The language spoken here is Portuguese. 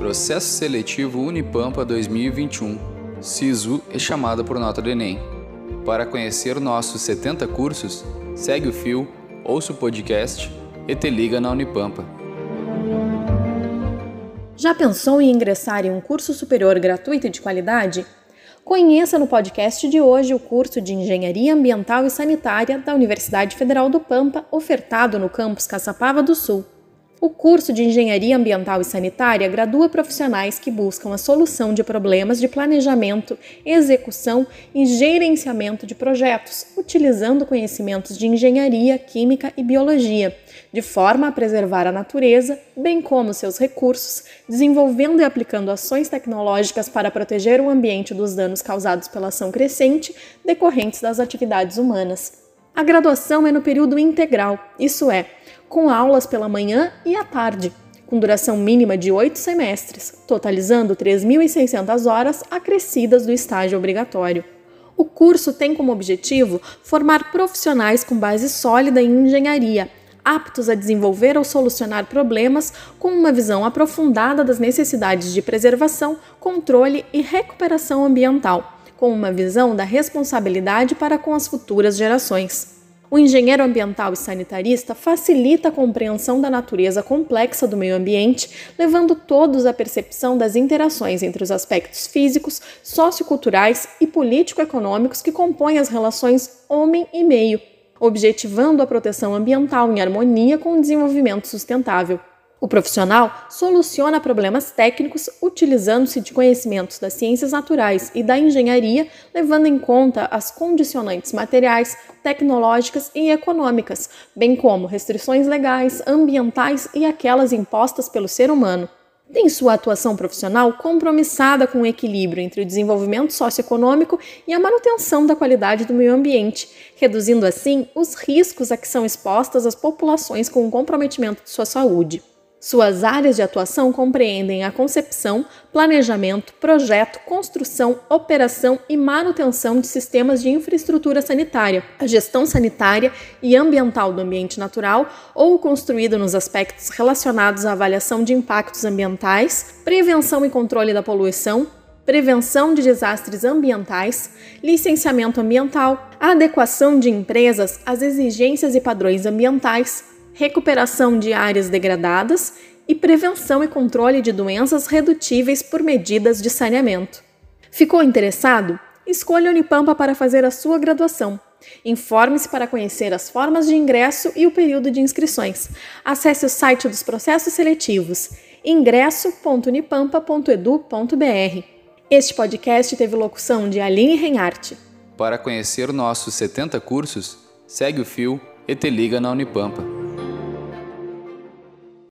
Processo Seletivo Unipampa 2021. SISU é chamada por nota do Enem. Para conhecer nossos 70 cursos, segue o fio, ouça o podcast e te liga na Unipampa. Já pensou em ingressar em um curso superior gratuito e de qualidade? Conheça no podcast de hoje o curso de Engenharia Ambiental e Sanitária da Universidade Federal do Pampa, ofertado no campus Caçapava do Sul. O curso de Engenharia Ambiental e Sanitária gradua profissionais que buscam a solução de problemas de planejamento, execução e gerenciamento de projetos, utilizando conhecimentos de engenharia, química e biologia, de forma a preservar a natureza, bem como seus recursos, desenvolvendo e aplicando ações tecnológicas para proteger o ambiente dos danos causados pela ação crescente decorrentes das atividades humanas. A graduação é no período integral, isso é, com aulas pela manhã e à tarde, com duração mínima de oito semestres, totalizando 3.600 horas acrescidas do estágio obrigatório. O curso tem como objetivo formar profissionais com base sólida em engenharia, aptos a desenvolver ou solucionar problemas com uma visão aprofundada das necessidades de preservação, controle e recuperação ambiental, com uma visão da responsabilidade para com as futuras gerações. O engenheiro ambiental e sanitarista facilita a compreensão da natureza complexa do meio ambiente, levando todos à percepção das interações entre os aspectos físicos, socioculturais e político-econômicos que compõem as relações homem e meio, objetivando a proteção ambiental em harmonia com o desenvolvimento sustentável. O profissional soluciona problemas técnicos utilizando-se de conhecimentos das ciências naturais e da engenharia, levando em conta as condicionantes materiais, tecnológicas e econômicas, bem como restrições legais, ambientais e aquelas impostas pelo ser humano. Tem sua atuação profissional compromissada com o equilíbrio entre o desenvolvimento socioeconômico e a manutenção da qualidade do meio ambiente, reduzindo assim os riscos a que são expostas as populações com o comprometimento de sua saúde. Suas áreas de atuação compreendem a concepção, planejamento, projeto, construção, operação e manutenção de sistemas de infraestrutura sanitária, a gestão sanitária e ambiental do ambiente natural ou construído nos aspectos relacionados à avaliação de impactos ambientais, prevenção e controle da poluição, prevenção de desastres ambientais, licenciamento ambiental, adequação de empresas às exigências e padrões ambientais, recuperação de áreas degradadas e prevenção e controle de doenças redutíveis por medidas de saneamento. Ficou interessado? Escolha a Unipampa para fazer a sua graduação. Informe-se para conhecer as formas de ingresso e o período de inscrições. Acesse o site dos processos seletivos ingresso.unipampa.edu.br. Este podcast teve locução de Aline Reinhardt. Para conhecer nossos 70 cursos, segue o fio e te liga na Unipampa.